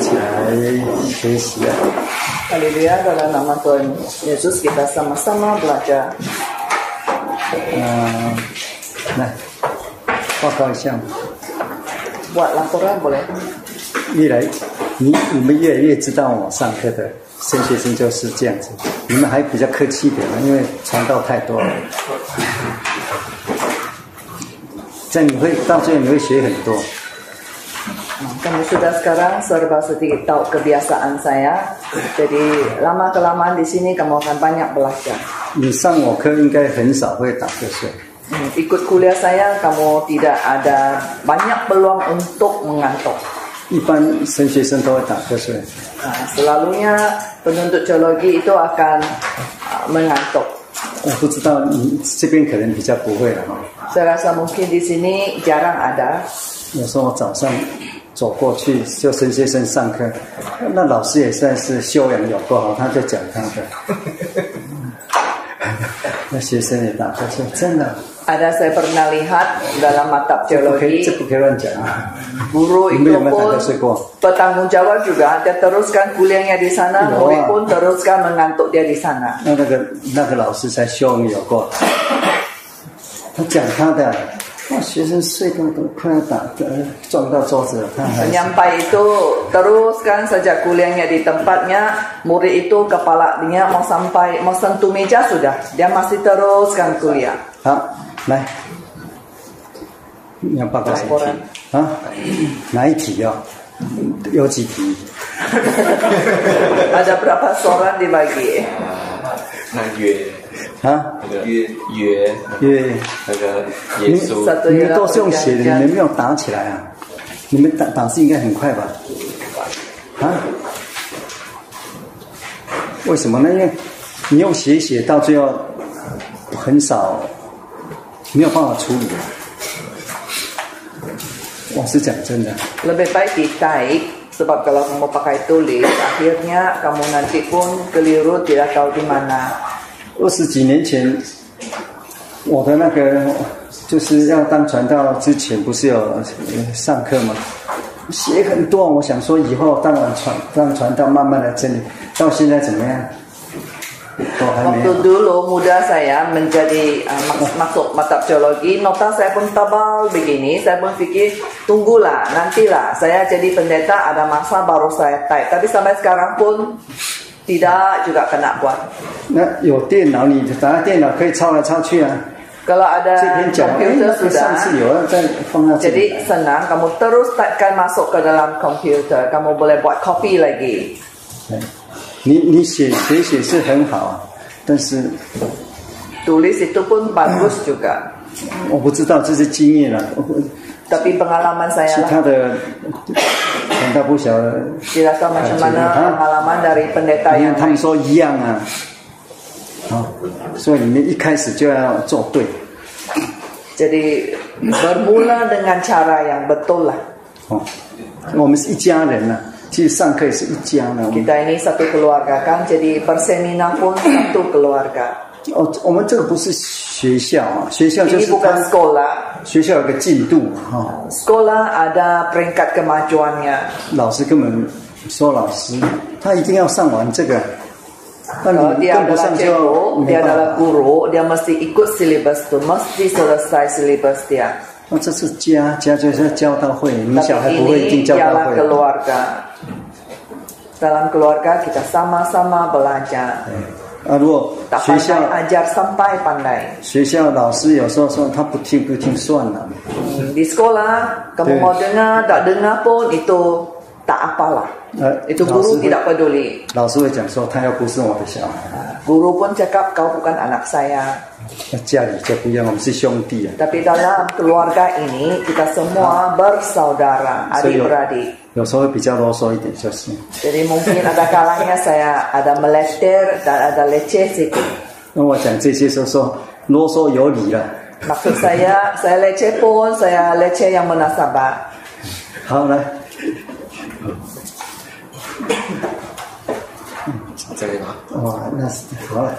起来学习。阿里利亚的人那么，耶稣给他什么什么？嗯，来，报告一下。我拉过来？越来，你你们越来越知道我上课的神学生就是这样子，你们还比较客气一点嘛，因为传道太多了。这样你会到最后你会学很多。 Kamu sudah sekarang serba sedikit tahu kebiasaan saya. Jadi lama kelamaan di sini kamu akan banyak belajar. 你上我课应该很少会打瞌睡， Hmm, Ikut kuliah saya kamu tidak ada banyak peluang untuk mengantuk. 一般升学生都会打瞌睡。 Nah, selalunya penuntut teologi itu akan ah, mengantuk. 我不知道你这边可能比较不会了哈。 Saya rasa mungkin di sini jarang ada. 有时候我早上走过去就升学生上课，那老师也算是修养有够好，他就讲他的，那学生也打瞌睡，真的， Ada saya pernah lihat dalam mata 这不可以， teologi 这不可以乱讲啊！ guru 你们 itu 有没有打 pun 瞌睡过？ bertanggung jawab juga dia teruskan kuliahnya di sana Iya. murid pun teruskan mengantuk dia di sana 那那个那个老师才修养有够， 他讲他的，哇，学生睡都都快要打呃撞到桌子了，他还是 penyampai itu teruskan saja kuliahnya di tempatnya murid itu kepala dia mau sampai mau sentuh meja sudah dia masih teruskan kuliah 好，来，你要报告什么题啊？哪一题啊？有几题？ada berapa soran dibagi 那约啊？那个约约因为那个耶稣你们都是用写的，你们没有打起来啊？你们打打字应该很快吧？啊？为什么呢？因为你用写写到最后很少，没有办法处理。我是讲真的，lebih baik di type sebab kalau kamu pakai tulis akhirnya kamu nanti pun keliru tidak tahu di mana 二十几年前，我的那个就是要当传道之前，不是有上课吗？写很多，我想说以后当然传当传道，慢慢的整理。到现在怎么样？都还没 Waktu 有。dulu muda saya menjadi mas- masuk mata teologi, nota saya pun tebal begini. Saya pun pikir tunggulah, nantilah saya jadi pendeta ada masa baru saya type. Tapi sampai sekarang pun tidak juga kena buat. 那有电脑，你打开电脑可以抄来抄去啊。 Kalau ada 这篇讲，哎， komputer 那个上 sudah, 次有要再放到这 jadi 里来。 senang kamu terus typekan masuk ke dalam komputer. Kamu boleh buat copy lagi. 哎你你写写写是很好啊，但是 Tulis itu pun bagus juga. 我不知道这是经验了、Tapi pengalaman 其 saya lah. 他的传道不晓得。Tidak tahu macam mana pengalaman dari pendeta 因为 yang 他们 lain. 说一样啊，好，所以你们一开始就要做对，Jadi bermula dengan cara yang betul lah. 哦，我们是一家人呐、其实上课也是一家呢。我们 Kita ini satu keluarga kan, jadi perseminar pun satu keluarga. 哦，我们这个不是学校啊，学校就 Ini 是 bukan sekolah. 学校有个进度哈、哦，Sekolah ada peringkat kemajuannya. 老师根本说老师他一定要上完这个，那 Kalau 你 dia 跟不 adalah 上就 cikgu, 没 dia 办 adalah 法。guru, dia mesti ikut silibus tu, mesti selesai silibus dia. 那这是家，家就是教导会，你小孩 Tapi 不会一定 ini 教导 ialah 会。keluarga. Dalam keluarga kita sama-sama belajar. 啊，如果 Tak 学校 pandai ajar sampai pandai. 学校老师有时候说他不听不听算了。 Di sekolah, kamu Betul. mau dengar, tak dengar pun itu tak apalah. 呃， Itu 老师 guru 会 tidak peduli. 老师会讲说，他又不是我的小孩， Guru pun cakap kau bukan anak saya. 那家里就不一样，我们是兄弟啊。 Tapi dalam keluarga ini kita semua bersaudara, So, yo- adik-beradik. 有时候会比较啰嗦一点，就是。Jadi mungkin ada kalanya saya ada meleter dan ada leceh sedikit. 那我讲这些时候说啰嗦有理了。Maksud saya, saya leceh pun, saya leceh yang munasabah. 好，来，这里吗？哇，那是好了，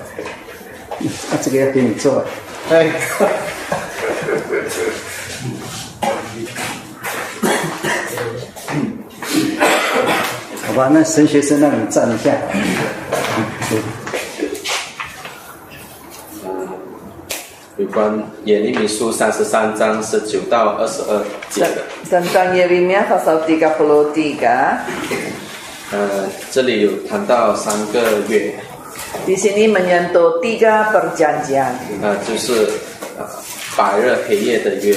那、这个要给你做。哎，好吧，那神学生让你站一下。嗯有关耶利米书三十三章十九到二十二节的，Tentang Yeremia pasal 33. 呃，这里有谈到三个月，Di sini menyentuh tiga perjanjian, 呃，就是呃白日黑夜的约，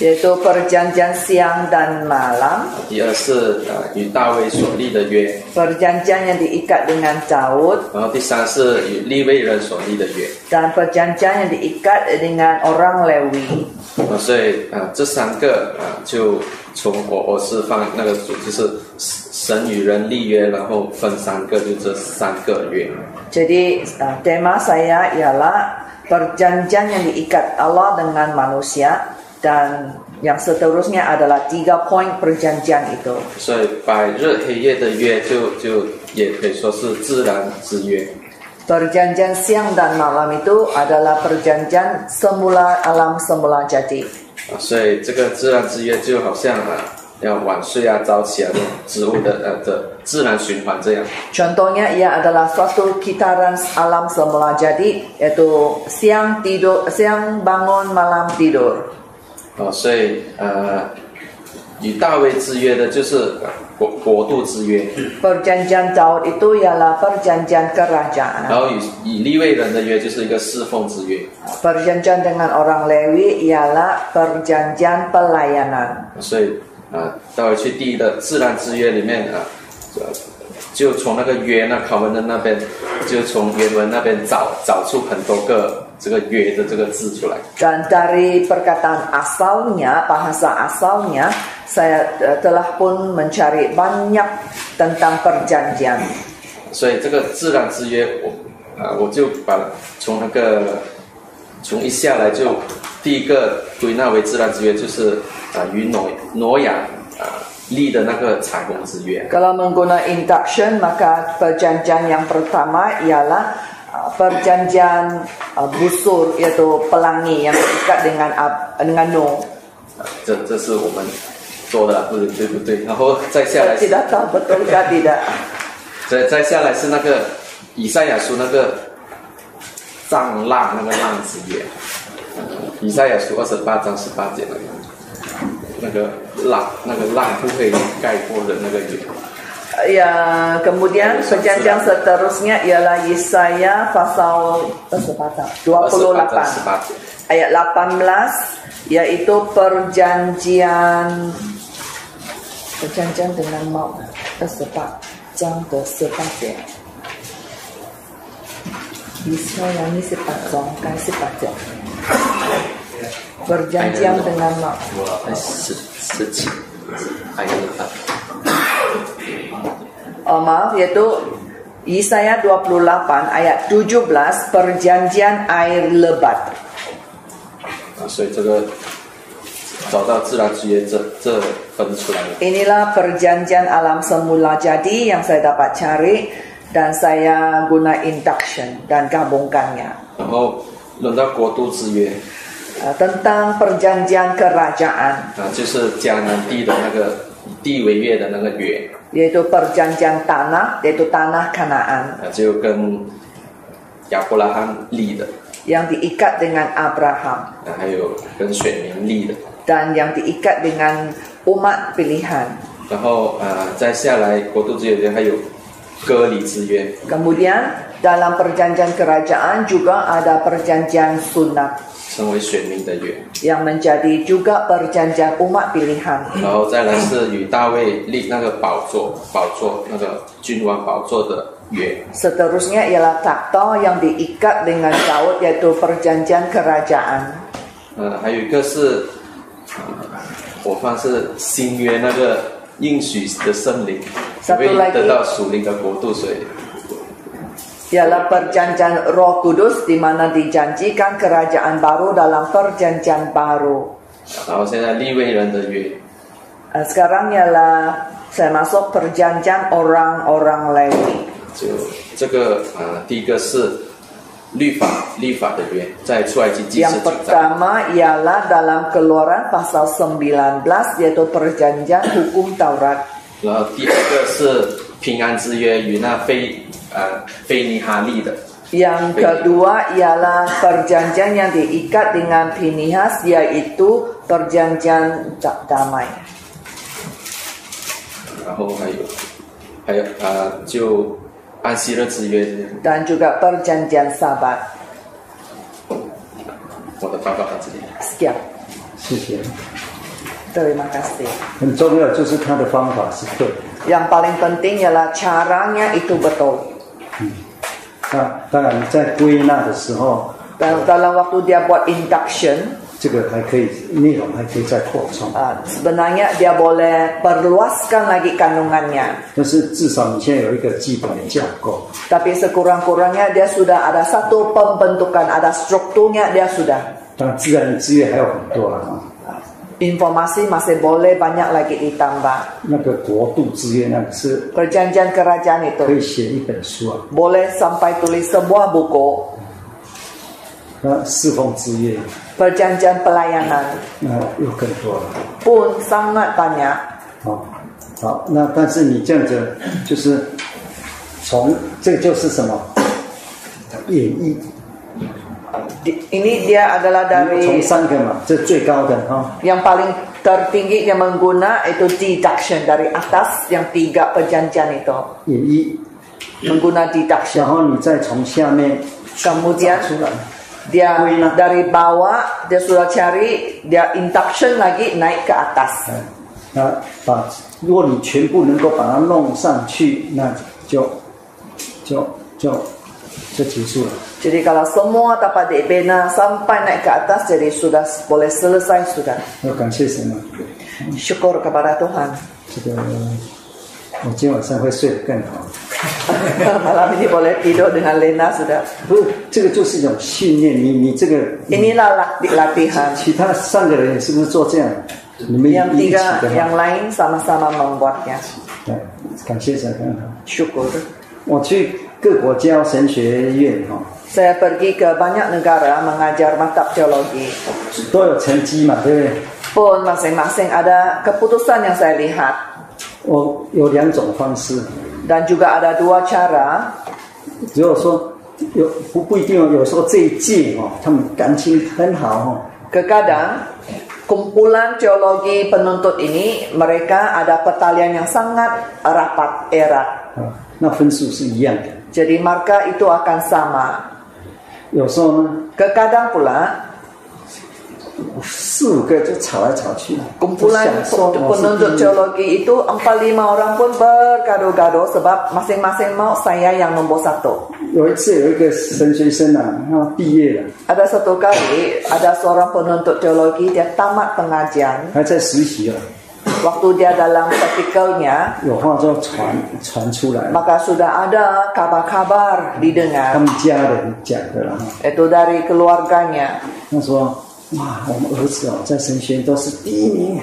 yaitu perjanjian siang dan malam, 第二是呃与大卫所立的约， perjanjian yang diikat dengan Daud, 然后第三是与利未人所立的约。 dan perjanjian yang diikat dengan orang Lewi. 啊，所以啊，这三个啊，就从我我是放那个主题是神与人立约，然后分三个，就这三个约。 Jadi uh, tema saya ialah perjanjian yang diikat Allah dengan manusia dan yang seterusnya adalah tiga poin perjanjian itu. 所以白日黑夜的约就就也可以说是自然之约。 Perjanjian siang dan malam itu adalah perjanjian semula alam semula jadi. 啊，所以这个自然之约就好像啊，要晚睡啊、早起啊这种植物的呃的自然循环这样。 Contohnya ia adalah suatu kitaran alam semula jadi yaitu siang tidur, siang bangun, malam tidur. 啊，所以呃，与大卫之约的就是呃国国度之约，Perjanjian Daud itu ialah perjanjian 然.后与以利未人的约就是一个侍奉之约。Perjanjian dengan orang Lewi ialah perjanjian pelayanan. 所以啊，待会去第一的自然之约里面啊，就从那个约那考文的那边，就从原文那边找找出很多个这个约的这个字出来。Dan dari perkataan asalnya, bahasa asalnya, saya eh, telah pun mencari banyak tentang perjanjian. 所以这个自然之约，我啊，我就把从那个从一下来就第一个归纳为自然之约，就是啊与挪挪亚啊立的那个彩虹之约。Kalau menggunakan induction, maka perjanjian yang pertama ialah uh, perjanjian uh, busur, yaitu pelangi yang diikat dengan Ab- dengan Nuh. 啊，这这是我们做的啦，不对对不对？然后再下来 Saya 是 tidak tahu betul ke tidak. 再再下来是那个以赛亚书那个藏浪那个浪之约，以赛亚书二十八章十八节那个那个浪那个浪不会盖过的那个约。Ya, kemudian perjanjian seterusnya ialah Yesaya pasal eh, 28 ayat 18 yaitu perjanjian perjanjian dengan mau tersepat jang tersepat ya. Yesaya ini sepat jang kan sepat jang Perjanjian dengan mau Ayat 18 Oh maaf yaitu Yesaya 28 ayat 17 perjanjian air lebat. 啊，所以这个找到自然之约这这分出来了。 Inilah perjanjian alam semula jadi yang saya dapat cari dan saya guna induction dan gabungkannya. 然后轮到国度之约 Uh, tentang perjanjian kerajaan 啊，就是迦南地的那个以 地为业的那个约 yaitu perjanjian tanah yaitu tanah Kanaan 啊，就跟亚伯拉罕立的。yang diikat dengan Abraham 啊，还有跟选民立的，dan yang diikat dengan umat pilihan. 然后呃，再下来国度之约还有割礼之约，Kemudian dalam perjanjian kerajaan juga ada perjanjian sunat 成为选民的约， yang menjadi juga perjanjian umat pilihan. 然后再来是与大卫立那个宝座，宝座那个君王宝座的约， Seterusnya ialah takhta yang diikat dengan Daud yaitu perjanjian kerajaan. 呃，还有一个是，呃我放是新约那个应许的圣灵， Satu 会 lagi 得到属灵的国度，所以 Ialah perjanjian Roh Kudus di mana dijanjikan kerajaan baru dalam perjanjian baru. 然后现在立位人的约， Eh, Sekarang ialah saya masuk perjanjian orang-orang Lewi. 就这个呃，第一个是律法律法的约，在出埃及记十 Yang 九章。 pertama ialah dalam keluaran pasal 19 yaitu perjanjian hukum Taurat. 然后第二个是 平安之约与那非 呃非尼哈利的， Yang kedua ialah perjanjian yang diikat dengan Pinihas yaitu perjanjian da- damai. 然后还有还有呃就安息日之约这样。 dan juga perjanjian sabat. 我的报告到这里。 Sekian. 谢谢。 Terima kasih. 很重要就是他的方法是对的。 Yang paling penting ialah caranya itu betul. 那当然在归纳的时候，Dan dalam waktu dia buat induction, 这个还可以内容还可以再扩充，uh, sebenarnya dia boleh perluaskan lagi kandungannya. 但是至少你现在有一个基本的架构。Tapi sekurang-kurangnya dia sudah ada satu pembentukan, ada strukturnya dia sudah. 当然，自然资源还有很多了啊。Informasi masih boleh banyak lagi ditambah. 那个国度资源那个是 Perjanjian kerajaan 可 itu 以写一本书啊。boleh sampai tulis sebuah buku. 那侍奉之业，Perjanjian pelayanan 那又更多了。pun sangat banyak. 好，好，那但是你这样子就是从这就是什么演绎 Ini dia adalah 从 dari 三个嘛，这最高的哈、 yang paling tertinggi yang mengguna itu deduction dari atas yang tiga perjanjian itu 演绎， mengguna deduction. 然后你再从下面 Kemudian 找出来。 dia Wina. dari bawah dia sudah cari dia induction lagi naik ke atas. 那把，如果你全部能够把它弄上去，那就就就就 结束了。Jadi kalau semua dapat dibina sampai naik ke atas jadi sudah boleh selesai sudah. 要感谢神啊，Syukur kepada Tuhan. 这个我今晚上会睡得更好。Malam ini boleh tidur dengan lena sudah. 不，这个就是一种训练。你你这个 Inilah latih- latihan. 其他三个人也是不是做这样？你们 Yang 一起 tiga 的 yang 哈。lain sama-sama membuatnya. 对，感谢神很好。Syukur. 我去 Saya pergi ke banyak negara mengajar mata teologi. 都有成绩嘛，对不对？ Pun masing-masing ada keputusan yang saya lihat. 我有两种方式， Dan juga ada dua cara. 只有说有不不一定哦，有时候这一届哦，他们感情很好哦， Kekadang kumpulan teologi penuntut ini mereka ada pertalian yang sangat rapat erat. 啊，那分数是一样的。 jadi marka itu akan sama. Kekadang pula Kumpulan penuntut teologi itu empat lima orang pun berkado-kado sebab masing-masing mau saya yang nomor satu. Ada satu kali ada seorang penuntut teologi dia tamat pengajian waktu dia dalam practicalnya 有话就传传出来， maka sudah ada kabar-kabar 他 didengar 们家人讲的啦。 itu dari keluarganya 他说：“哇，我们儿子哦，在神学院都是第一名。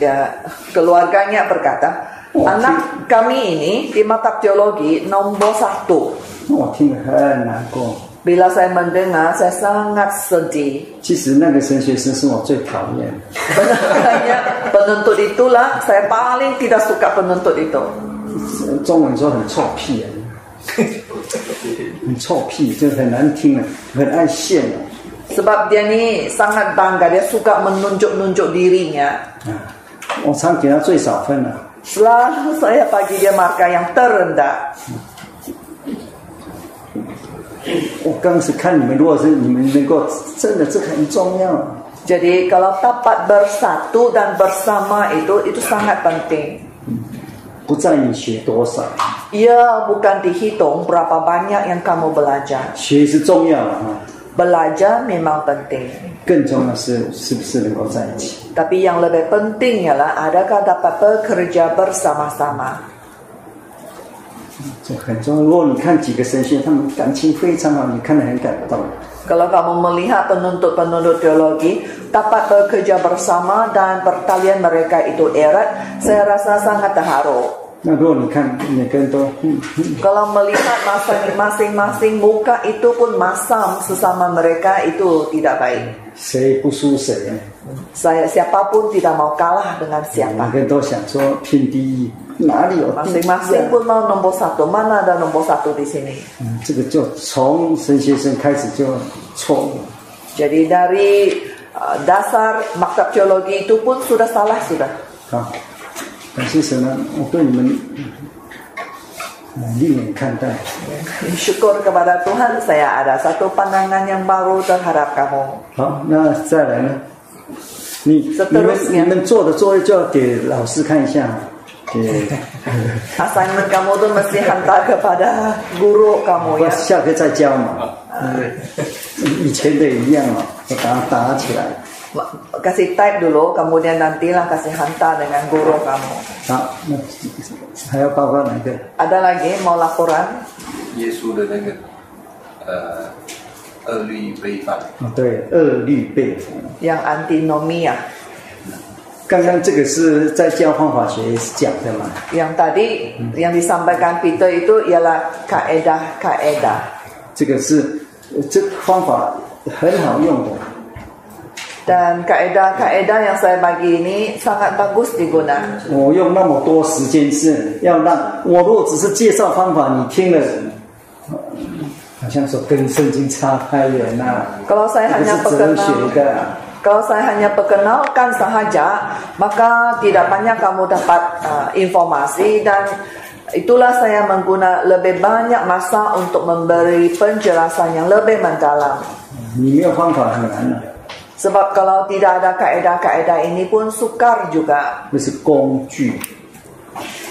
ya keluarganya berkata anak kami ini di mata teologi nomor satu ”我听了很难过。 bila saya mendengar saya sangat sedih 其实那个神学生是我最讨厌的， Sebenarnya penuntut itulah saya paling tidak suka penuntut itu 中文说很臭屁啊，很臭屁，就很难听啊，很爱现啊。 sebab dia ni sangat bangga dia suka menunjuk-nunjuk dirinya 啊，我常给他最少分了、 selalu saya bagi dia marka yang terendah 我刚是看你们，如果是你们能够真的，这个很重要。 jadi kalau dapat bersatu dan bersama itu itu sangat penting 不在你学多少， ia bukan dihitung berapa banyak yang kamu belajar 学是重要的啊， belajar memang penting 更重要是是不是能够在一起。 tapi yang lebih penting ialah adakah dapat bekerja bersama-sama 这 很重要。如果你看几个神学，他们感情非常好，你看得很感动。 Kalau kamu melihat penuntut-penuntut teologi dapat bekerja bersama dan pertalian mereka itu erat, saya rasa sangat terharu. 那如果你看每个人都，嗯嗯 Kalau melihat masa- masing-masing muka itu pun masam sesama mereka itu tidak baik. 谁不输谁啊？ Saya siapapun tidak mau kalah dengan 每 siapa. 个人都想说拼第一，哪里有第一、 Masing-masing pun mau nomor satu. Mana ada nomor satu di sini? 嗯，这个就从神学生开始就错误。 Jadi dari uh, dasar maktab teologi itu pun sudah salah sudah. 好，感谢神啊！我对你们嗯另眼看待。 Syukur kepada Tuhan saya ada satu pandangan yang baru terhadap kamu. Nah, eh? Seterusnya. Assignment kamu tuh mesti hantar kepada guru kamu ya. Kasih type dulu, kemudian nantilah kasih hantar dengan guru kamu. 好，那还要报告哪个？ Ada lagi mau laporan? 耶稣的那个呃二律背反，哦，对，二律背。 Yang antinomia. 刚刚这个是在教方法学讲的嘛？ Yang tadi yang disampaikan Peter itu ialah kaedah-kaedah. 这个是呃这个方法很好用的。 Dan kaedah-kaedah yang saya bagi ini sangat bagus digunakan. 我用那么多时间是要让我如果只是介绍方法，你听了，呃好像说跟圣经差太远了。 Kalau saya 这 hanya 个是哲学 perkenal, 的。 kalau saya hanya perkenalkan sahaja, maka tidak banyak kamu dapat uh, informasi dan itulah saya mengguna lebih banyak masa untuk memberi penjelasan yang lebih mendalam. 你没有方法很难的、 Sebab kalau tidak ada kaedah-kaedah ini pun sukar juga. Kongju.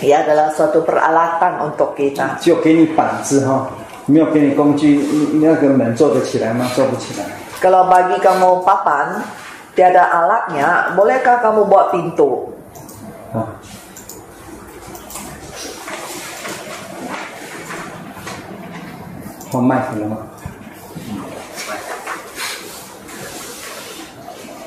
Adalah suatu peralatan untuk kita. Kalau bagi kamu papan, tiada alatnya, bolehkah kamu buat pintu? Huh. Oh, mic,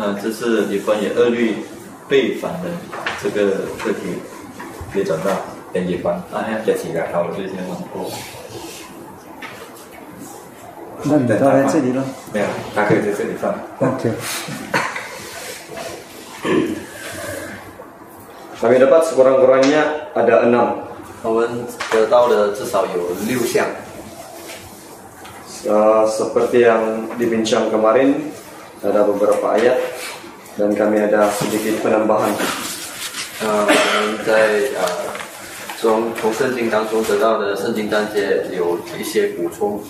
嗯，这是有关于二律背反的这个课题，可以转到编辑班。啊，这几个好，我最先往过。那你都在这里了没有，他可以在这里放。？OK。Kami dapat sekurang-kurangnya ada enam. 我们得到的至少有六项，Uh, seperti yang dibincang kemarin, ada beberapa ayat dan kami ada sedikit penambahan. 呃，我们在呃从从圣经当中得到的圣经章节有一些补充，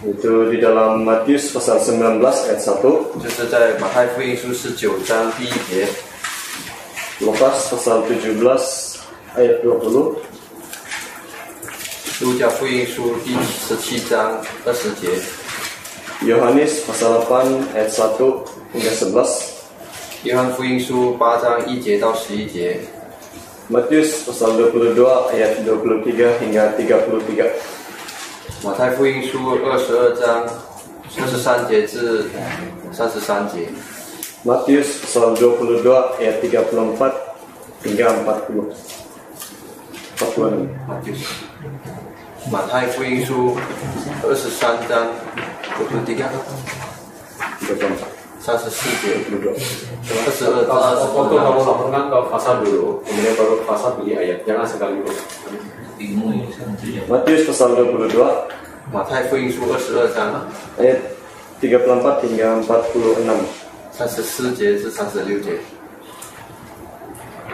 Itu di dalam Matius pasal 19 ayat 1, 就是在马太福音书十九章第一节， Lukas pasal 17 ayat 20, 路加福音书第十七章二十节， Yohanes pasal 8 ayat 1 hingga 11, 约翰福音书八章一节到十一节， Matius pasal 22 ayat 23 hingga 33. 马太福音书二十二章二十三节至三十三节， Matius pasal 22 ayat 34 hingga 40. 46. 啊就是马太福音书二十三章 Matius pasal 22 Ayat 34 hingga 46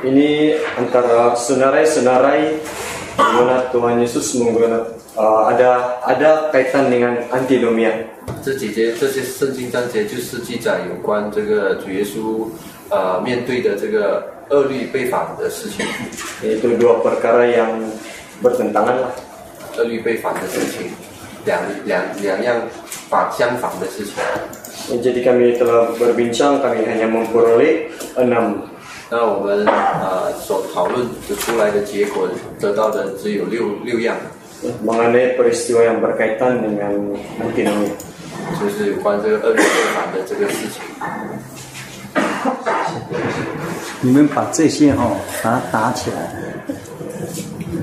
Ini antara senarai-senarai di mana Tuhan Yesus menggunakan uh, ada ada kaitan dengan antinomia. 这几节这些圣经章节就是记载有关这个主耶稣呃面对的这个恶律被反的事情，Yaitu dua perkara yang bertentangan lah. 恶律被反的事情，两两两样反相反的事情。Jadi kami telah berbincang, kami hanya memperoleh enam 那我们呃所讨论得出来的结果，得到的只有六六样，mengenai peristiwa yang berkaitan dengan antinomia. 就是有关这个二律背反的这个事情。你们把这些哈、把它打起来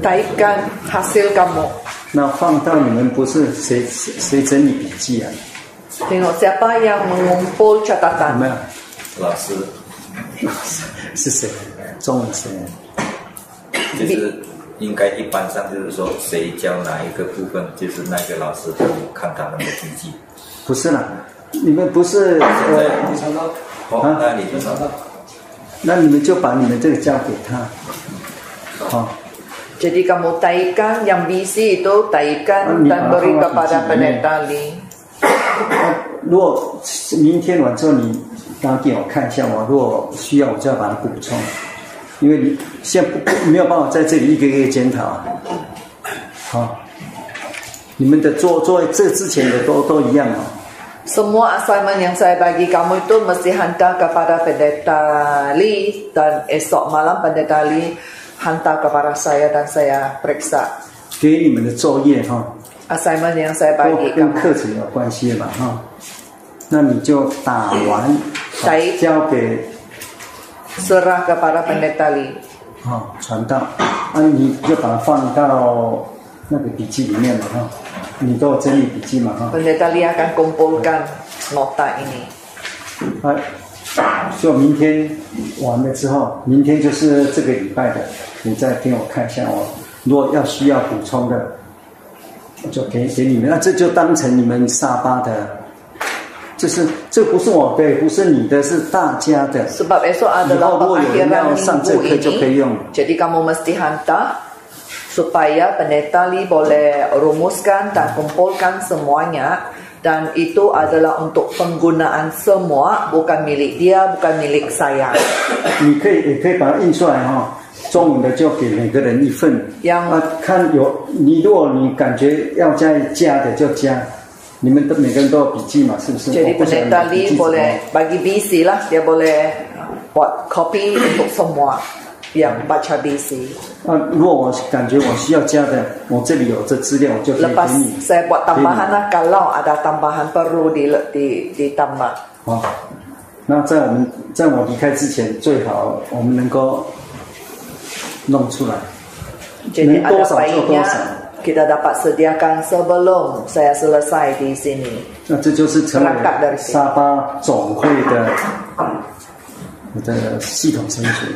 ，Kaitkan hasil kamu. 那放到你们不是谁谁谁整理笔记啊？Tengok siapa yang mengumpul 有 catatan. 没有？老师是谁？中文谁？就是应该一般上就是说谁教哪一个部分，就是那个老师都看他们的笔记。不是啦，你们不是呃，那你就找到。那你们就把你们这个交给他，好、Jadi kamu taikan yang BC itu taikan Ini dan beri apa kepada BC ini? pendeta Lee. 那如果明天晚之后你打给我看一下，我如果需要我就要把它补充，因为你现在不没有办法在这里一个一个检讨啊。好，你们的做做这之前的都都一样哦。Semua assignment yang saya bagi kamu itu mesti hantar kepada pendeta Lee dan esok malam pendeta Lee hantar kepada saya dan saya periksa 给你们的作业哈、 assignment yang saya 都 bagi 跟 kamu. 课程有关系嘛哈、那你就打完，好对交给 Serah kepada pendeta Lee. 啊、传道，啊你就把它放到 那个笔记里面嘛哈、你都有整理笔记嘛哈、Pendeta Lee akan kumpulkan nota ini. 啊，就明天完了之后，明天就是这个礼拜的，你再给我看一下我，如果要需要补充的，我就给给你们，那这就当成你们沙巴的，就是这不是我的，不是你的，是大家的。Sebab esok 以后如果有人要上这课就可以.用。Jadi kamu mesti hantar supaya pendeta Lee boleh rumuskan dan kumpulkan semuanya dan itu adalah untuk penggunaan semua bukan milik dia bukan milik saya 你可以也可以把它印出来哈、中文的就给每个人一份。yang 啊，看有你，如果你感觉要再加的就加，你们都每个人都有笔记嘛，是不是？ jadi 我不晓得 pendeta 你笔 Lee 记怎么 boleh bagi BC lah dia boleh buat copy untuk semua BC 啊，如果我感觉我需要加的，我这里有这资料，我就可以给你。saya buat tambahan lah kalau ada tambahan perlu di, di ditambah 好，那在我们在我离开之前，最好我们能够弄出来。Jadi Neng ada tosa, baiknya tosa. kita dapat sediakan sebelum saya selesai di sini. 那这就是成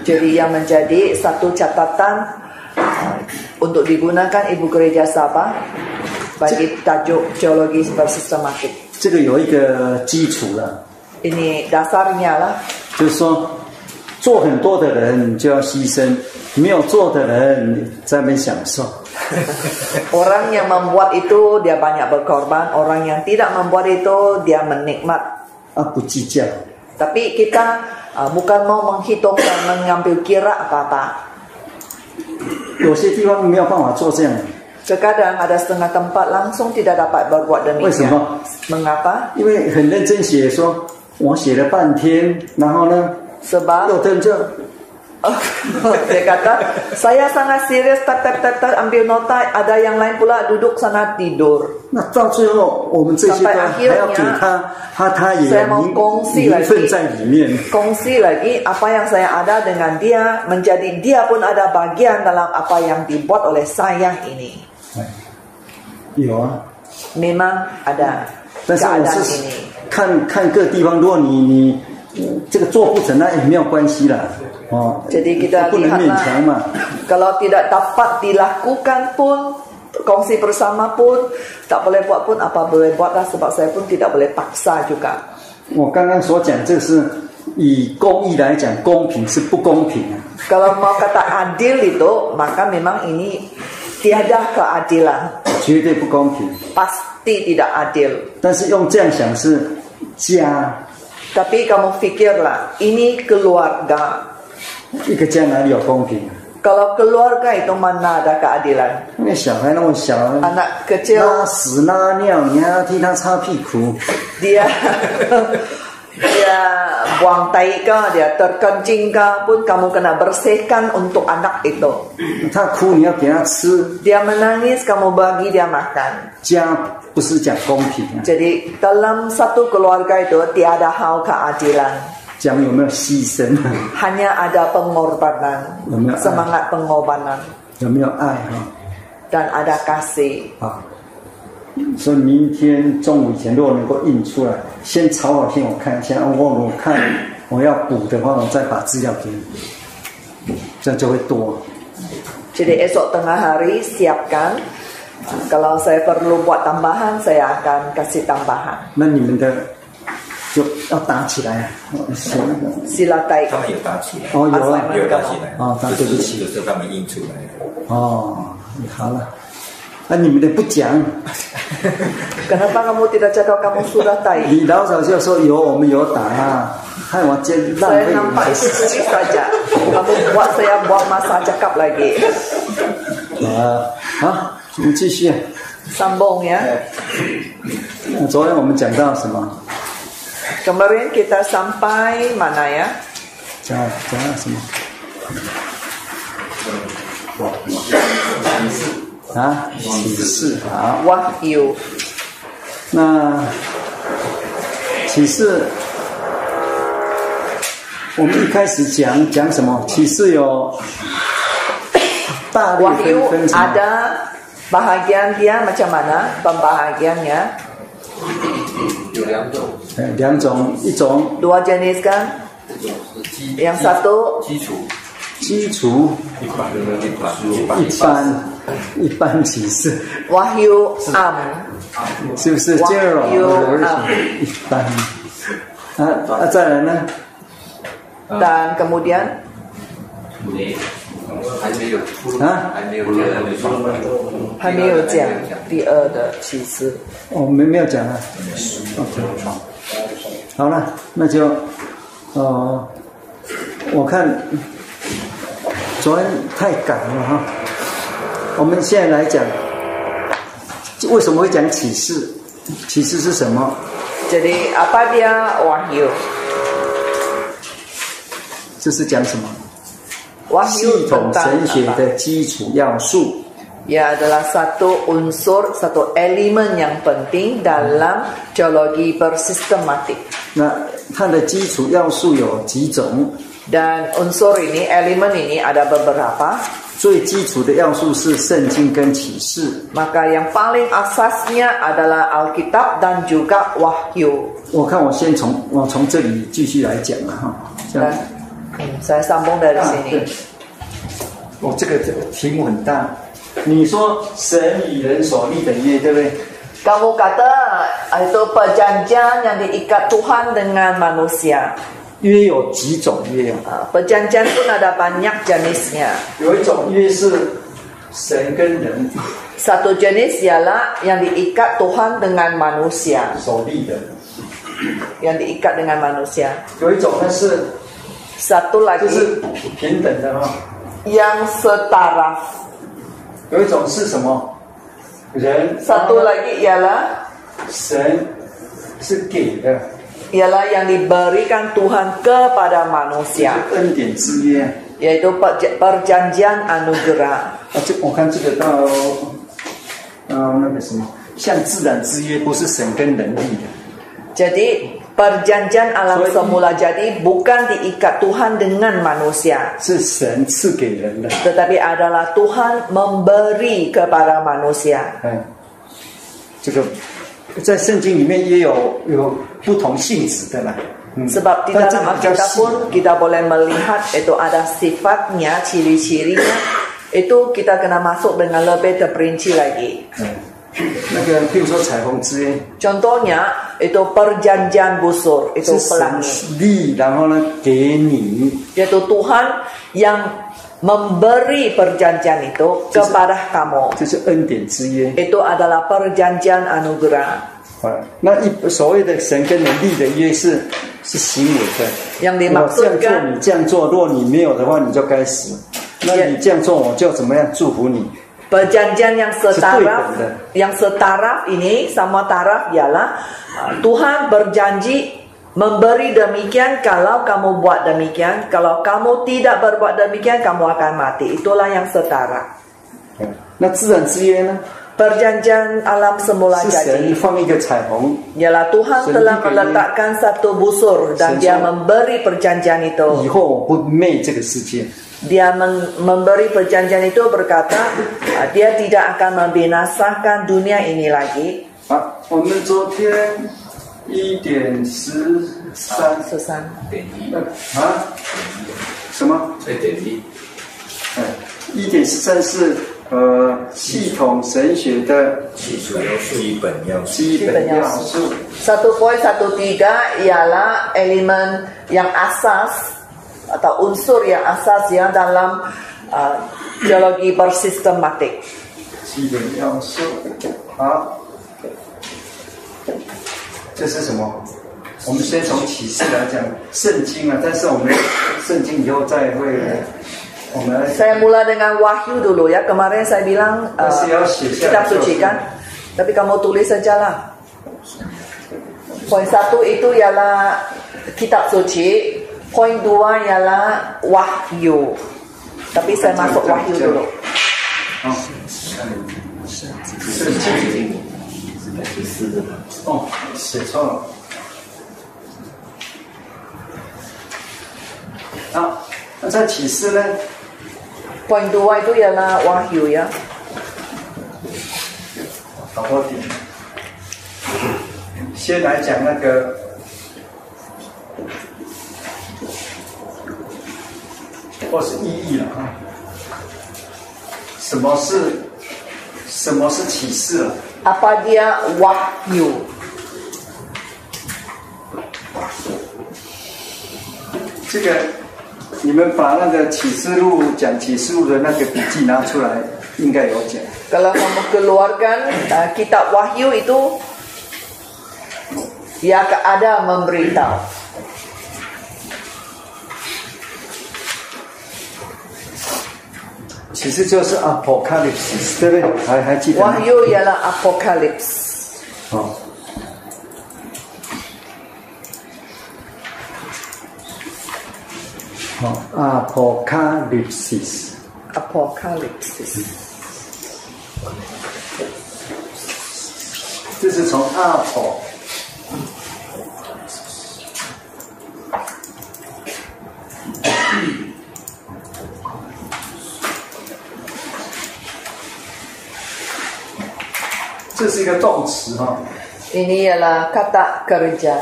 Jadi yang menjadi satu catatan uh, untuk digunakan Ibu Gereja Sabah bagi tajuk teologi bersistematik. 这个有一个基础了， Ini dasarnya lah. 就是说，做很多的人你就要牺牲，没有做的人你在那边享受。 Orang yang membuat itu dia banyak berkorban, orang yang tidak membuat itu dia menikmat. 啊，不计较， Tapi kita uh, Ah, bukan mau menghitung dan mengambil kira kata. Terkadang ada setengah tempat langsung tidak dapat berbuat demikian. Mengapa? Sebab dia kata saya sangat serius tak tak tak tak ambil nota ada yang lain pula duduk sana tidur 那到最后，我们这些都 Sampai 还要 akhirnya 给他，他他也 saya 有 mau 名 kongsi 名分 lagi 在里面。 kongsi lagi apa yang saya ada dengan dia menjadi dia pun ada bagian dalam apa yang dibuat oleh saya ini 哎，有啊， memang ada 但是我 keadaan 是 ini 看看各地方，如果你你呃这个做不成，那也没有关系啦， 哦， jadi kita 不能勉 lihatlah 强嘛。 kalau tidak dapat dilakukan pun kongsi bersama pun tak boleh buat pun apa boleh buatlah sebab saya pun tidak boleh paksa juga 我刚刚所讲，这是以公益来讲，公平是不公平啊。 Kalau mau kata adil itu, maka memang ini tiada keadilan. 绝对不公平。 Pasti tidak adil. 但是用这样想是家， Tapi kamu fikirlah, ini keluarga. kalau keluarga itu mana ada keadilan? Anak kecil dia dia buang tai ke, dia terkencing ke pun kamu kena bersihkan untuk anak itu. Dia menangis, kamu bagi dia makan. Jadi dalam satu keluarga itu tiada hal keadilan. 讲有没有牺牲，Hanya ada pengorbanan, Benar. semangat pengorbanan 有没有爱哈？dan ada kasih. 啊，所以明天中午以前如果能够印出来，先抄好先我看一下，我我看我要补的话，我再把资料给你，这样就会多。Jadi esok tengah hari siapkan. Kalau saya perlu buat tambahan, saya akan kasih tambahan. 那你们的就要打起来啊！是啦，带他们有打起来哦，有啊，有打起来哦，那对不起，有时候他们印出来哦。好了，那你们的不讲，刚刚把个目的的叫做干部书的带。你老早就说有我们有打啊，害我见浪费。所以，南派是这样，我们不，所以不马上讲了。来，的啊，你继续。三宝呀。昨天我们讲到什么？Kemarin kita sampai mana ya? 讲讲到什么？啊，启示好。 Wahyu. 那启示，我们一开始讲讲什么？启示有大略 Wahyu 分分成 ada bahagian dia macam mana pembahagiannya? 两种，两种。一种。两 jenis kan？一种是基础。基础。基础。一般一。般，一般歧视？Wahyu。是不是这种一般。啊啊，再来呢？Dan？还没有，啊还没有讲第二的启示。我们没有讲啊。OK，好了，那就呃，我看昨天太赶了哈。我们现在来讲，为什么会讲启示？启示是什么？Jadi apa dia wahyu? 这是讲什么？系统神学?的基础要素。Ia adalah satu unsur, satu elemen yang penting dalam teologi bersistematik. 那它的基础要素有几种？Dan unsur ini, elemen ini ada beberapa. 最基础的要素是圣经跟启示。Maka yang paling asasnya adalah Alkitab dan juga Wahyu. 我看我先从我从这里继续来讲了哈，这样 Hmm, saya sambung dari 啊 sini. 对，我这个这个题目很大。你说神与人所立的约，对不对？Kamu kata itu perjanjian yang diikat Tuhan dengan manusia. 约有几种约啊？Ah, Perjanjian pun ada banyak jenisnya. 有一种约是神跟人 Satu jenis ialah yang diikat Tuhan dengan manusia, 所立的，yang diikat dengan manusia. 有一种呢是 Satu 就 lagi 是平等的哈， yang setara. 有一种是什么？人 Satu lagi ialah 神是给的， ialah yang diberikan Tuhan kepada manusia, 是恩典之约。 yaitu perj- perjanjian anugerah. 啊，这我看这个到呃那个什么，像自然之约不是神跟人立的。 Jadi perjanjian alam Sorry. semula jadi bukan diikat Tuhan dengan manusia, 是神赐给人的。 tetapi adalah Tuhan memberi kepada manusia. 哎，这个在圣经里面也有有不同性质的啦。嗯 Sebab di 但这 dalam 个比较 Alkitab 细 pun kita boleh melihat itu ada sifatnya, ciri-cirinya. Itu kita kena masuk dengan lebih terperinci lagi. 嗯， 那个譬如说彩虹之约 Contohnya itu perjanjian busur, itu 是神 pelangi. 立，然后呢给你，Yaitu Tuhan yang memberi perjanjian itu kepada kamu. 这是恩典之约。Itu adalah perjanjian anugerah. 啊，那一所谓的神跟你立的约是是行为的。Yang 我这样做你这样做，如果你没有的话，你就该死。那你这样做，我就怎么样祝福你？perjanjian yang setara yang setaraf ini sama taraf ialah uh, Tuhan berjanji memberi demikian kalau kamu buat demikian. Kalau kamu tidak berbuat demikian kamu akan mati. Itulah yang setara perjanjian alam semula jadi. ialah Tuhan telah meletakkan satu busur dan dia memberi perjanjian itu 后我不昧这个世界。 Dia men- memberi perjanjian itu berkata uh, dia tidak akan membinasakan dunia ini lagi. 好，我们昨天一点十三 Susan. 点一，呃啊，什么？再点一，哎，一点十三是呃系统神学的技术要素基本要素。基本要素。 1.13 ialah elemen yang asas atau unsur yang asas yang dalam uh, teologi bersistematik. 基本要素。好，这是什么？我们先从启示来讲圣经啊，但是我们圣经以后再会，我们来 Saya mula dengan wahyu dulu ya. Kemarin saya bilang uh, Masih harus siap-siap. kitab suci kan. Tapi kamu tulis sajalah. Poin satu itu ialah kitab suci. Poin dua ialah wahyu. Tapi saya masuk wahyu dulu. 啊，圣经哦，写错了。好，那在启示呢？Poin dua itu ialah wahyu ya. 好多点。先来讲那个，或是意义了啊。什么是什么是启示啊？ Apa dia wahyu? 这个你们把那个启示录讲启示录的那个笔记拿出来，应该有讲。 Kalau kamu keluarkan uh, kitab wahyu itu ya ada memberitahu. 其实就是 apocalypse，对不对？还还记得吗？Wahyu ialah apokalips. 哦。好，apocalypse，Apokalipsis. 这是从 apo 这是一个动词哈、Ini ialah kata kerja.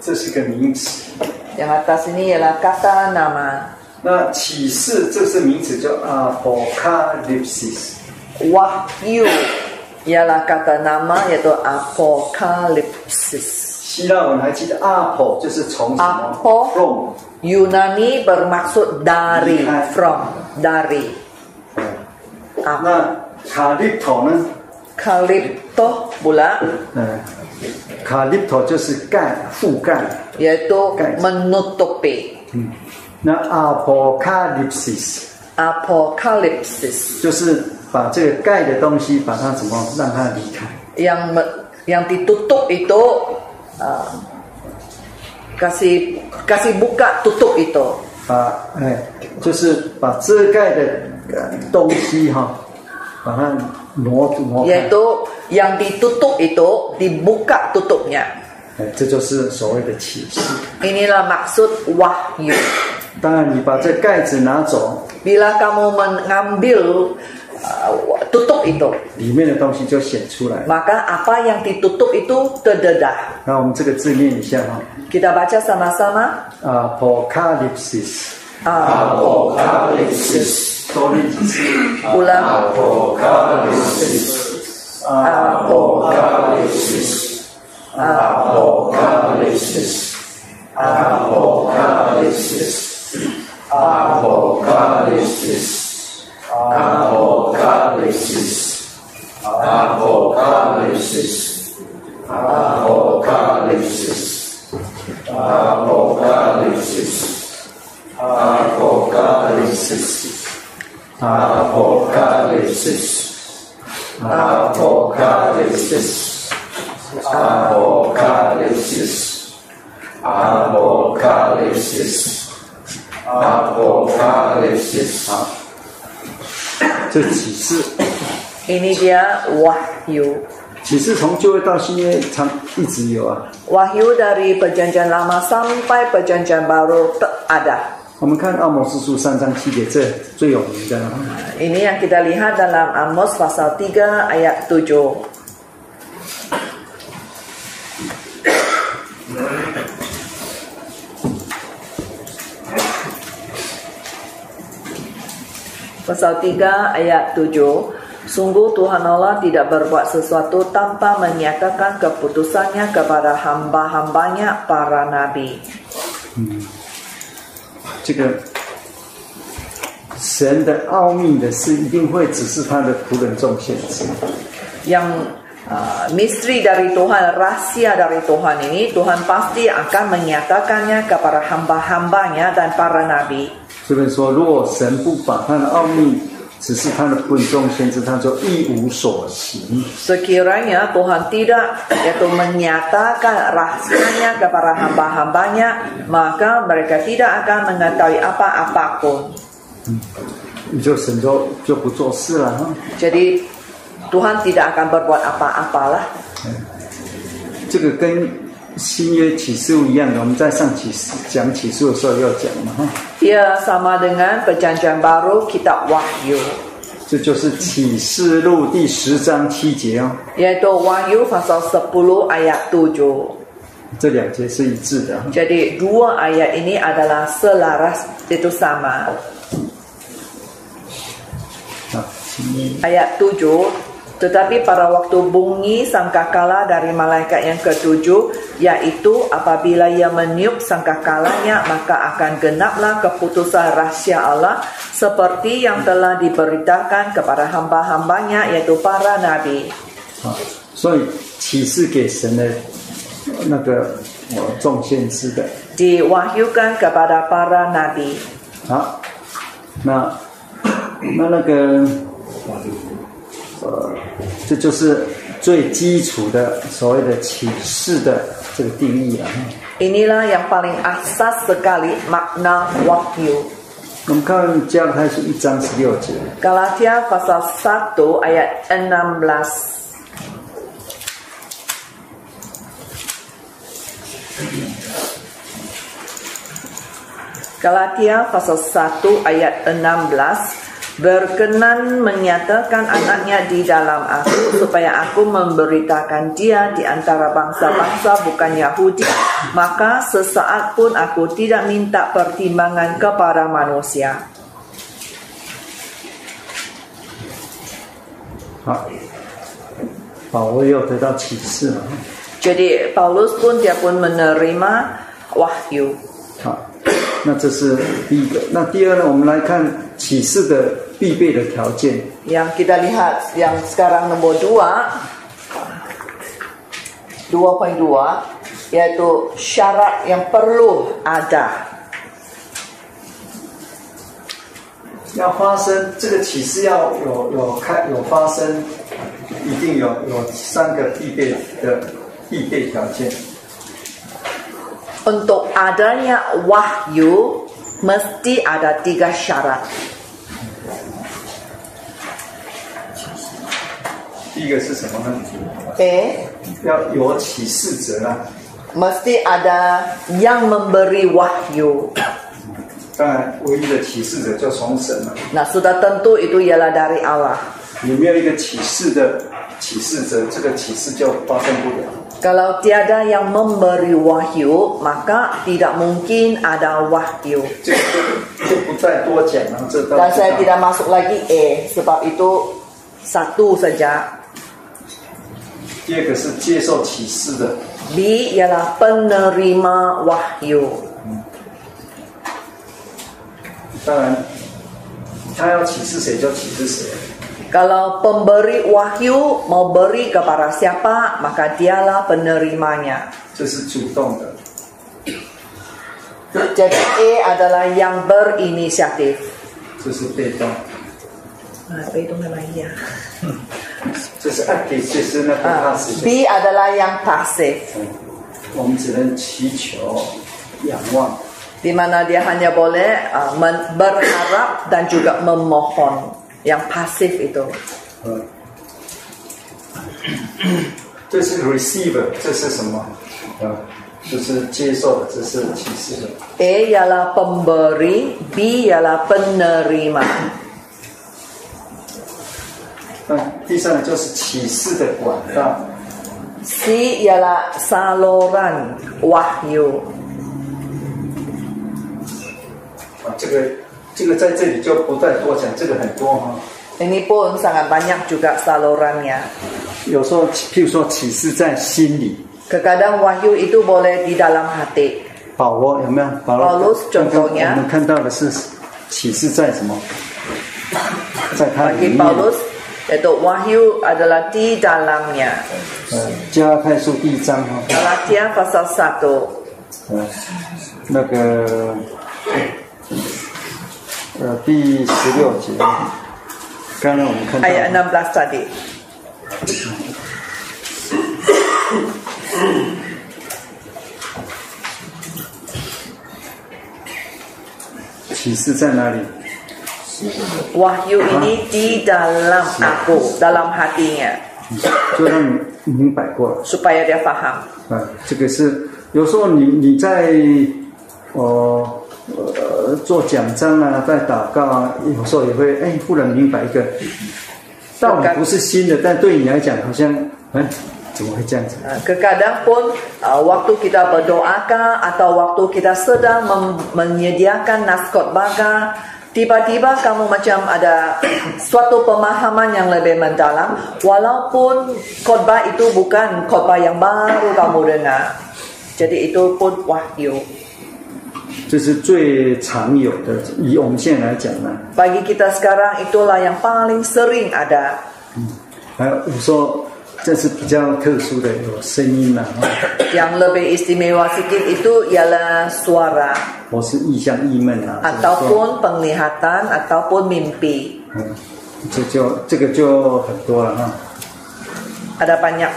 这是个名词。Yang atas ini ialah kata nama. 那启示这是名词，叫 apocalypse。Wahyu ialah kata nama yaitu apokalipsis. 希腊文还记得 apo 就是从什么 Apo from，Yunani bermaksud dari from dari 那卡利头呢？Kalipto pula 嗯，卡利头就是盖覆盖。yaitu Guys. menutupi. 嗯，那 apocalypse Apokalipsis 就是把这个盖的东西，把它怎么让它离开。yang yang ditutup itu uh, kasih kasih buka tutup itu 把哎，就是把遮盖的呃东西哈，Karena 挪挪 yaitu yang ditutup itu dibuka tutupnya. Inilah maksud wahyu. Bila kamu mengambil uh, tutup itu, maka apa yang ditutup itu terdedah. Kita baca sama-sama. Apokalipsis. Apokalipsis. Από καλή σειρά. Από καλή σειρά. Από καλή σειρά. Από καλή σειρά. Από 念几次。 ulang Apocalypse. Apocalypse. Apocalypse. Apocalypse. Apocalypse. 好，这启示， Ini dia wahyu. 启示从旧约到新约常一直有啊。 Wahyu dari perjanjian lama sampai perjanjian baru te- ada. 我们看奥摩斯书三章七节，这最有名的啊。 Ini yang kita lihat dalam Amos pasal 3 ayat 7. Pasal 3 ayat 7 Sungguh Tuhan Allah tidak berbuat sesuatu tanpa menyatakan keputusannya kepada hamba-hambanya para nabi. 这个神的奥秘的事，一定会指示他的仆人众先知。 yang uh, misteri dari Tuhan, rahasia dari Tuhan ini, Tuhan pasti akan menyatakannya kepada hamba-hambanya dan para nabi. 这边说，如果神不把他的奥秘 指示他的仆人众先知，他就一无所行。 Sekiranya Tuhan tidak yaitu menyatakan rahasianya kepada hamba-hambanya, maka mereka tidak akan mengetahui apa-apapun. 你就神就就不做事了哈。 Jadi Tuhan tidak akan berbuat apa-apalah. 这个跟 新约启示录一样的，我们在上启示讲启示录的时候要讲嘛哈。Ia sama dengan perjanjian baru kitab Wahyu. 这就是启示录第十章七节哦，Yaitu Wahyu pasal sepuluh ayat tujuh 这两节是一致的哈。Jadi dua ayat ini adalah selaras itu sama. 啊，请念 Ayat 7 tetapi pada waktu bunyi sangkakala dari malaikat yang ketujuh yaitu apabila ia meniup sangkakalanya maka akan genaplah keputusan rahsia Allah seperti yang telah diberitakan kepada hamba-hambanya yaitu para nabi. 啊，所以启示给神的那个呃众先知的。 Diwahyukan kepada para nabi. 好，那那那个 呃，这就是最基础的所谓的启示的这个定义啊。Inilah yang paling asas sekali makna wahyu. 我们看加拉太书一章十六节，Galatia pasal 1 ayat 16. Galatia pasal 1 ayat 16 berkenan menyatakan anaknya di dalam aku supaya aku memberitakan dia di antara bangsa-bangsa bukan Yahudi maka sesaat pun aku tidak minta pertimbangan kepada manusia 好，保罗又得到启示了。 Jadi Paulus pun dia pun menerima wahyu. 好，那这是第一个。那第二呢？我们来看启示的 必备的条件。 Yang kita lihat yang sekarang nomor dua, 2.2 yaitu syarat yang perlu ada. 要发生这个启示要有有开有发生，一定有有三个必备的必备条件。 Untuk adanya wahyu mesti ada tiga syarat. 第一个是什么呢？ A. 要有启示者啊。 Mesti ada yang memberi wahyu. 当然，唯一的启示者就从神了。 Nah sudah tentu itu ialah dari Allah. 你没有一个启示的启示者，这个启示就发生不了。 Kalau tiada yang memberi wahyu, maka tidak mungkin ada wahyu. 这个就就不再多讲了，这都 Dan 知 saya 道 tidak masuk lagi E, sebab itu satu saja. 第二个是接受启示的， B ialah penerima wahyu. 当然他要启示谁就启示谁。 Kalau pemberi wahyu mau beri kepada siapa, maka dialah penerimanya. 这是主动的。 Jadi E adalah yang berinisiatif. 这是被动。 Ah, B itu memang iya. 就是 active，就是那个 Ah, passive， B adalah yang pasif, 我们只能祈求、仰望。 di mana dia hanya boleh ah, men- berharap dan juga memohon. Yang pasif itu. 呃，这是 receiver，这是什么？呃，就是接受的，这是启示的。 A ialah pemberi, B ialah penerima. 那第三个就是启示的管道，C ialah saluran wahyu. 啊，这个这个在这里就不再多讲，这个很多哈、Ini pun sangat banyak juga salurannya. 有时候，譬如说启示在心里，Kadang wahyu itu boleh di dalam hati. 保罗有没有？保罗刚刚 contohnya 我们看到的是启示在什么？在他里面。Paulus, yaitu wahyu adalah di dalamnya. 呃，加拉太书第一章哈、 Galatia pasal 1. 呃，那个呃第十六节，刚刚我们看到 ayat 16 tadi. 启示在哪里？ Wahyu ini di dalam aku, dalam hatinya, 就让你明白过了。 supaya dia faham. 啊，这个是有时候你你在哦呃做讲章啊，在祷告啊，有时候也会哎忽然明白一个道理不是新的，但对你来讲好像哎怎么会这样子？ Uh, Kekadang pun uh, waktu kita berdoakah atau waktu kita sedang mem- menyediakan naskot baga, tiba-tiba kamu macam ada suatu pemahaman yang lebih mendalam, walaupun khotbah itu bukan khotbah yang baru kamu dengar. Jadi itu pun wahyu. 这是最常有的。以我们现在来讲呢， Bagi kita sekarang itulah yang paling sering ada. 还有有时候 这是比较特殊的，有声音呐、啊，Yang lebih istimewa sikit itu ialah suara 或是意象、意闷啊，ataupun penglihatan ataupun mimpi. 嗯，这就这个就很多了哈。Ada banyak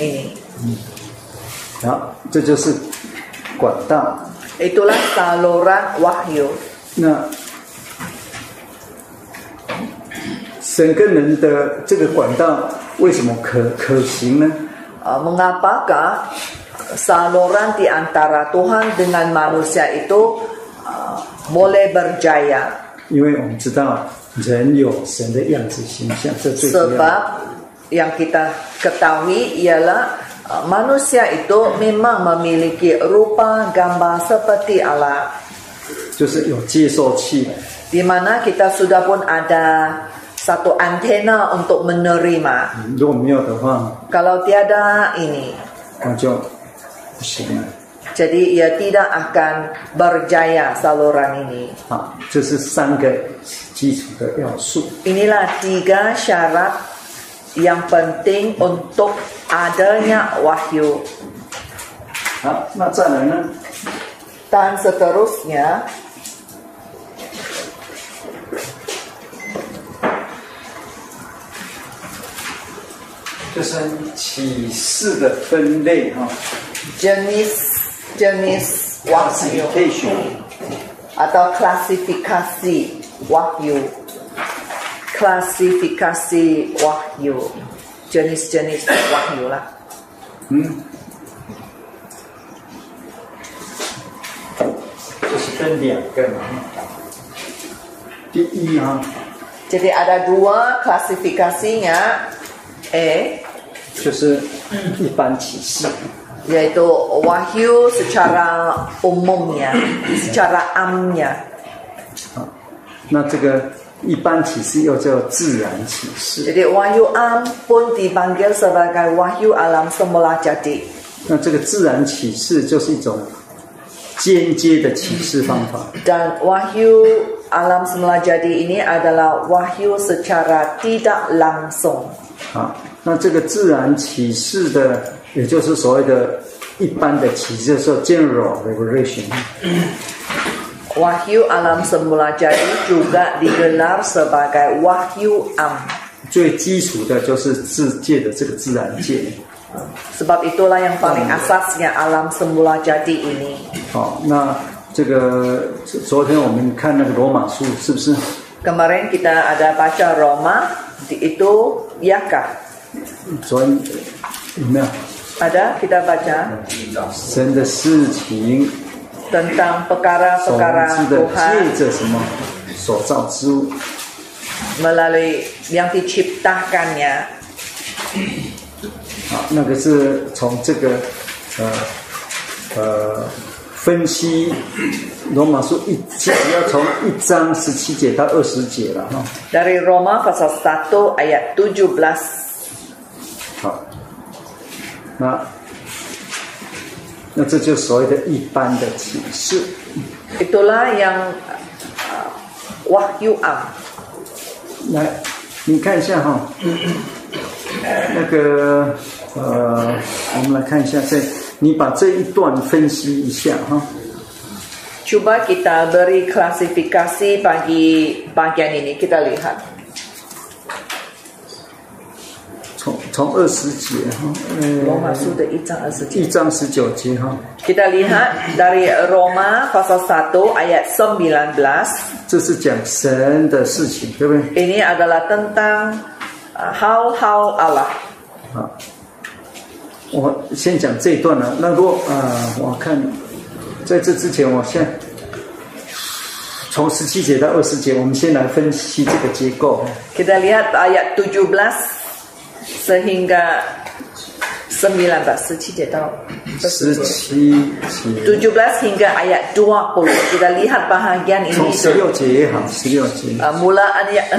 ini. 嗯好，这就是管道。Itulah saluran wahyu. 那神跟人的这个管道为什么可可行呢？ Uh, mengapakah saluran di antara Tuhan dengan manusia itu uh, boleh berjaya? 因为我们知道人有神的样子形象，这最主要。 Sebab yang kita ketahui ialah uh, manusia itu memang memiliki rupa gambar seperti Allah. 就是有接受器， Di mana kita sudah pun ada satu antena untuk menerima. Kalau tiada ini, jadi ia tidak akan berjaya saluran ini. Inilah tiga syarat yang penting untuk adanya wahyu. Dan seterusnya, 就是启示的分类哈 jenis-jenis wahyu，classification。atau klasifikasi wahyu. Klasifikasi wahyu. Jenis-jenis wahyu lah. 嗯，就是分两个嘛。第一哈，Jadi ada dua klasifikasinya. E 就是一般启示，yaitu wahyu secara umumnya, secara amnya. 那这个一般启示又叫自然启示。Jadi wahyu am pun dipanggil sebagai wahyu alam semula jadi. 那这个自然启示就是一种间接的启示方法。Dan wahyu alam semula jadi ini adalah wahyu secara tidak langsung. 啊，那这个自然启示的，也就是所谓的一般的启示，就是 general revelation。Wahyu alam semula jadi juga digelar sebagai wahyu am. 最基础的就是自界的这个自然界。Sebab itulah yang paling asasnya alam semula jadi ini. 好，那这个昨天我们看那个罗马书，是不是？Kemarin kita ada baca Roma, di- itu Yakah. 昨天有没有 Ada kita baca 神的事情 tentang 所 perkara-perkara 知的 Tuhan 借着什么所造之物？ melalui yang diciptakannya. 啊，那个是从这个呃呃 分析罗马书一，其实要从一章十七节到二十节了哈。Dari Roma pasal 1 ayat 17. 好，那那这就所谓的一般的启示。Itulah yang uh, wahyu am. 来，你看一下哈，那个呃，我们来看一下这，你把这一段分析一下哈。 Coba kita beri klasifikasi bagi bagian ini. Kita lihat. 从从二十节哈， Roma 呃， sudah 一章二十节。一章十九节哈， Kita lihat dari Roma pasal 1 ayat 19. 这是讲神的事情，对不对？ Ini adalah tentang uh, hal-hal Allah. 啊， 我先讲这一段了。那如果啊、我看在这之前，我先从十七节到二十节，我们先来分析这个结构。Kita lihat ayat 17 sehingga 19 17节到十七节，17 hingga ayat 20. Kita lihat bahagian ini 从十.六节也好，十六节。Uh, mulaan ayat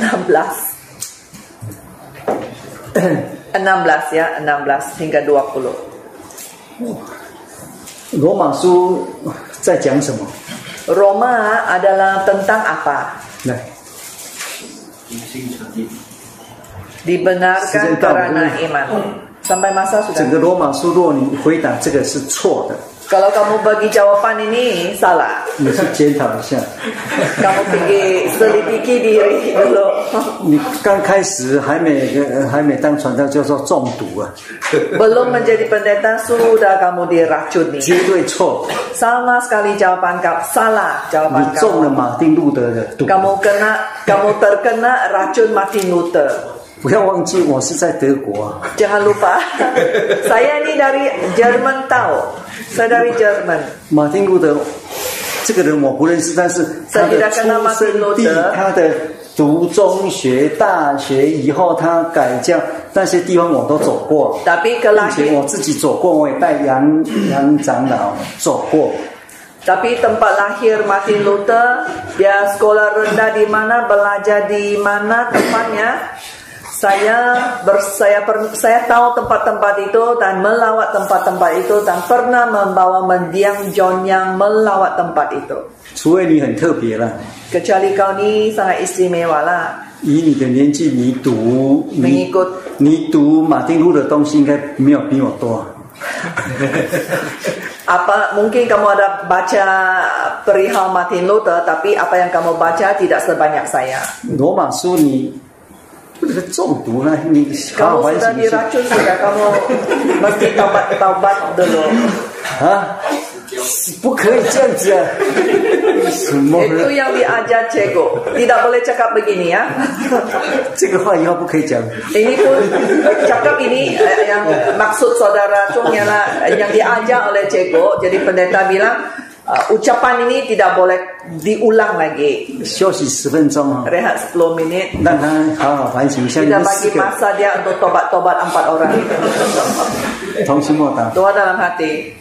16. 16 ya, 16 hingga 20. 罗马书在讲什么？ Roma adalah tentang apa? 来， Dibenarkan Sejak tahun karena ini. iman. Sampai masa 整 sudah. 个罗马书，如果你回答这个是错的， Kalau kamu bagi jawaban ini salah, 你去检讨一下。 kamu pergi selidiki diri dulu. 你刚开始还没呃还没当传道，就说中毒啊， Belum menjadi pendeta sudah kamu diracuni. 绝对错。 Sama sekali jawaban kamu salah 你 jawaban 中了 kamu. 马丁路德的毒。 Kamu kena, kamu terkena racun Martin Luther. 不要忘记，我是在德国啊。Jangan lupa, saya ini dari Jerman tahu. Saya dari Jerman. 马丁路德这个人我不认识，但是他的出生地、他的读中学、大学以后，他改教那些地方我都走过，Tapi 并且 kelahir, 我自己走过，我也带杨杨长老走过。tapi tempat lahir Martin Luther, dia sekolah rendah di mana, belajar di mana tempatnya. Saya ber, saya per, saya tahu tempat-tempat itu dan melawat tempat-tempat itu dan pernah membawa mendiang John yang melawat tempat itu. 除非你很特别了， Kecuali kau ni sangat istimewa lah. 以你的年纪，你读你 Mengikut 你读马丁路的东西应该没有比我多。 apa mungkin kamu ada baca perihal Martin Luther tapi apa yang kamu baca tidak sebanyak saya. 罗马书你 这个中毒了，你好好 Kamu 反 sudah 省一下 diracun sudah kamu mesti taubat taubat dulu. 啊！不可以这样子啊！什么？ Itu yang diajar Ceko. Tidak boleh cakap begini ya. 这个话以后不可以讲。 Ini pun cakap ini eh, yang maksud saudara Chung ialah yang diajar oleh Ceko. Jadi pendeta bilang uh, ucapan ini tidak boleh diulang lagi. 休息十分钟啊， Rehat 10 minit. 让他好好反省一下。你 Kita 们 bagi 四个 masa dia untuk tobat-tobat empat orang. 同心莫打。 Doa dalam hati.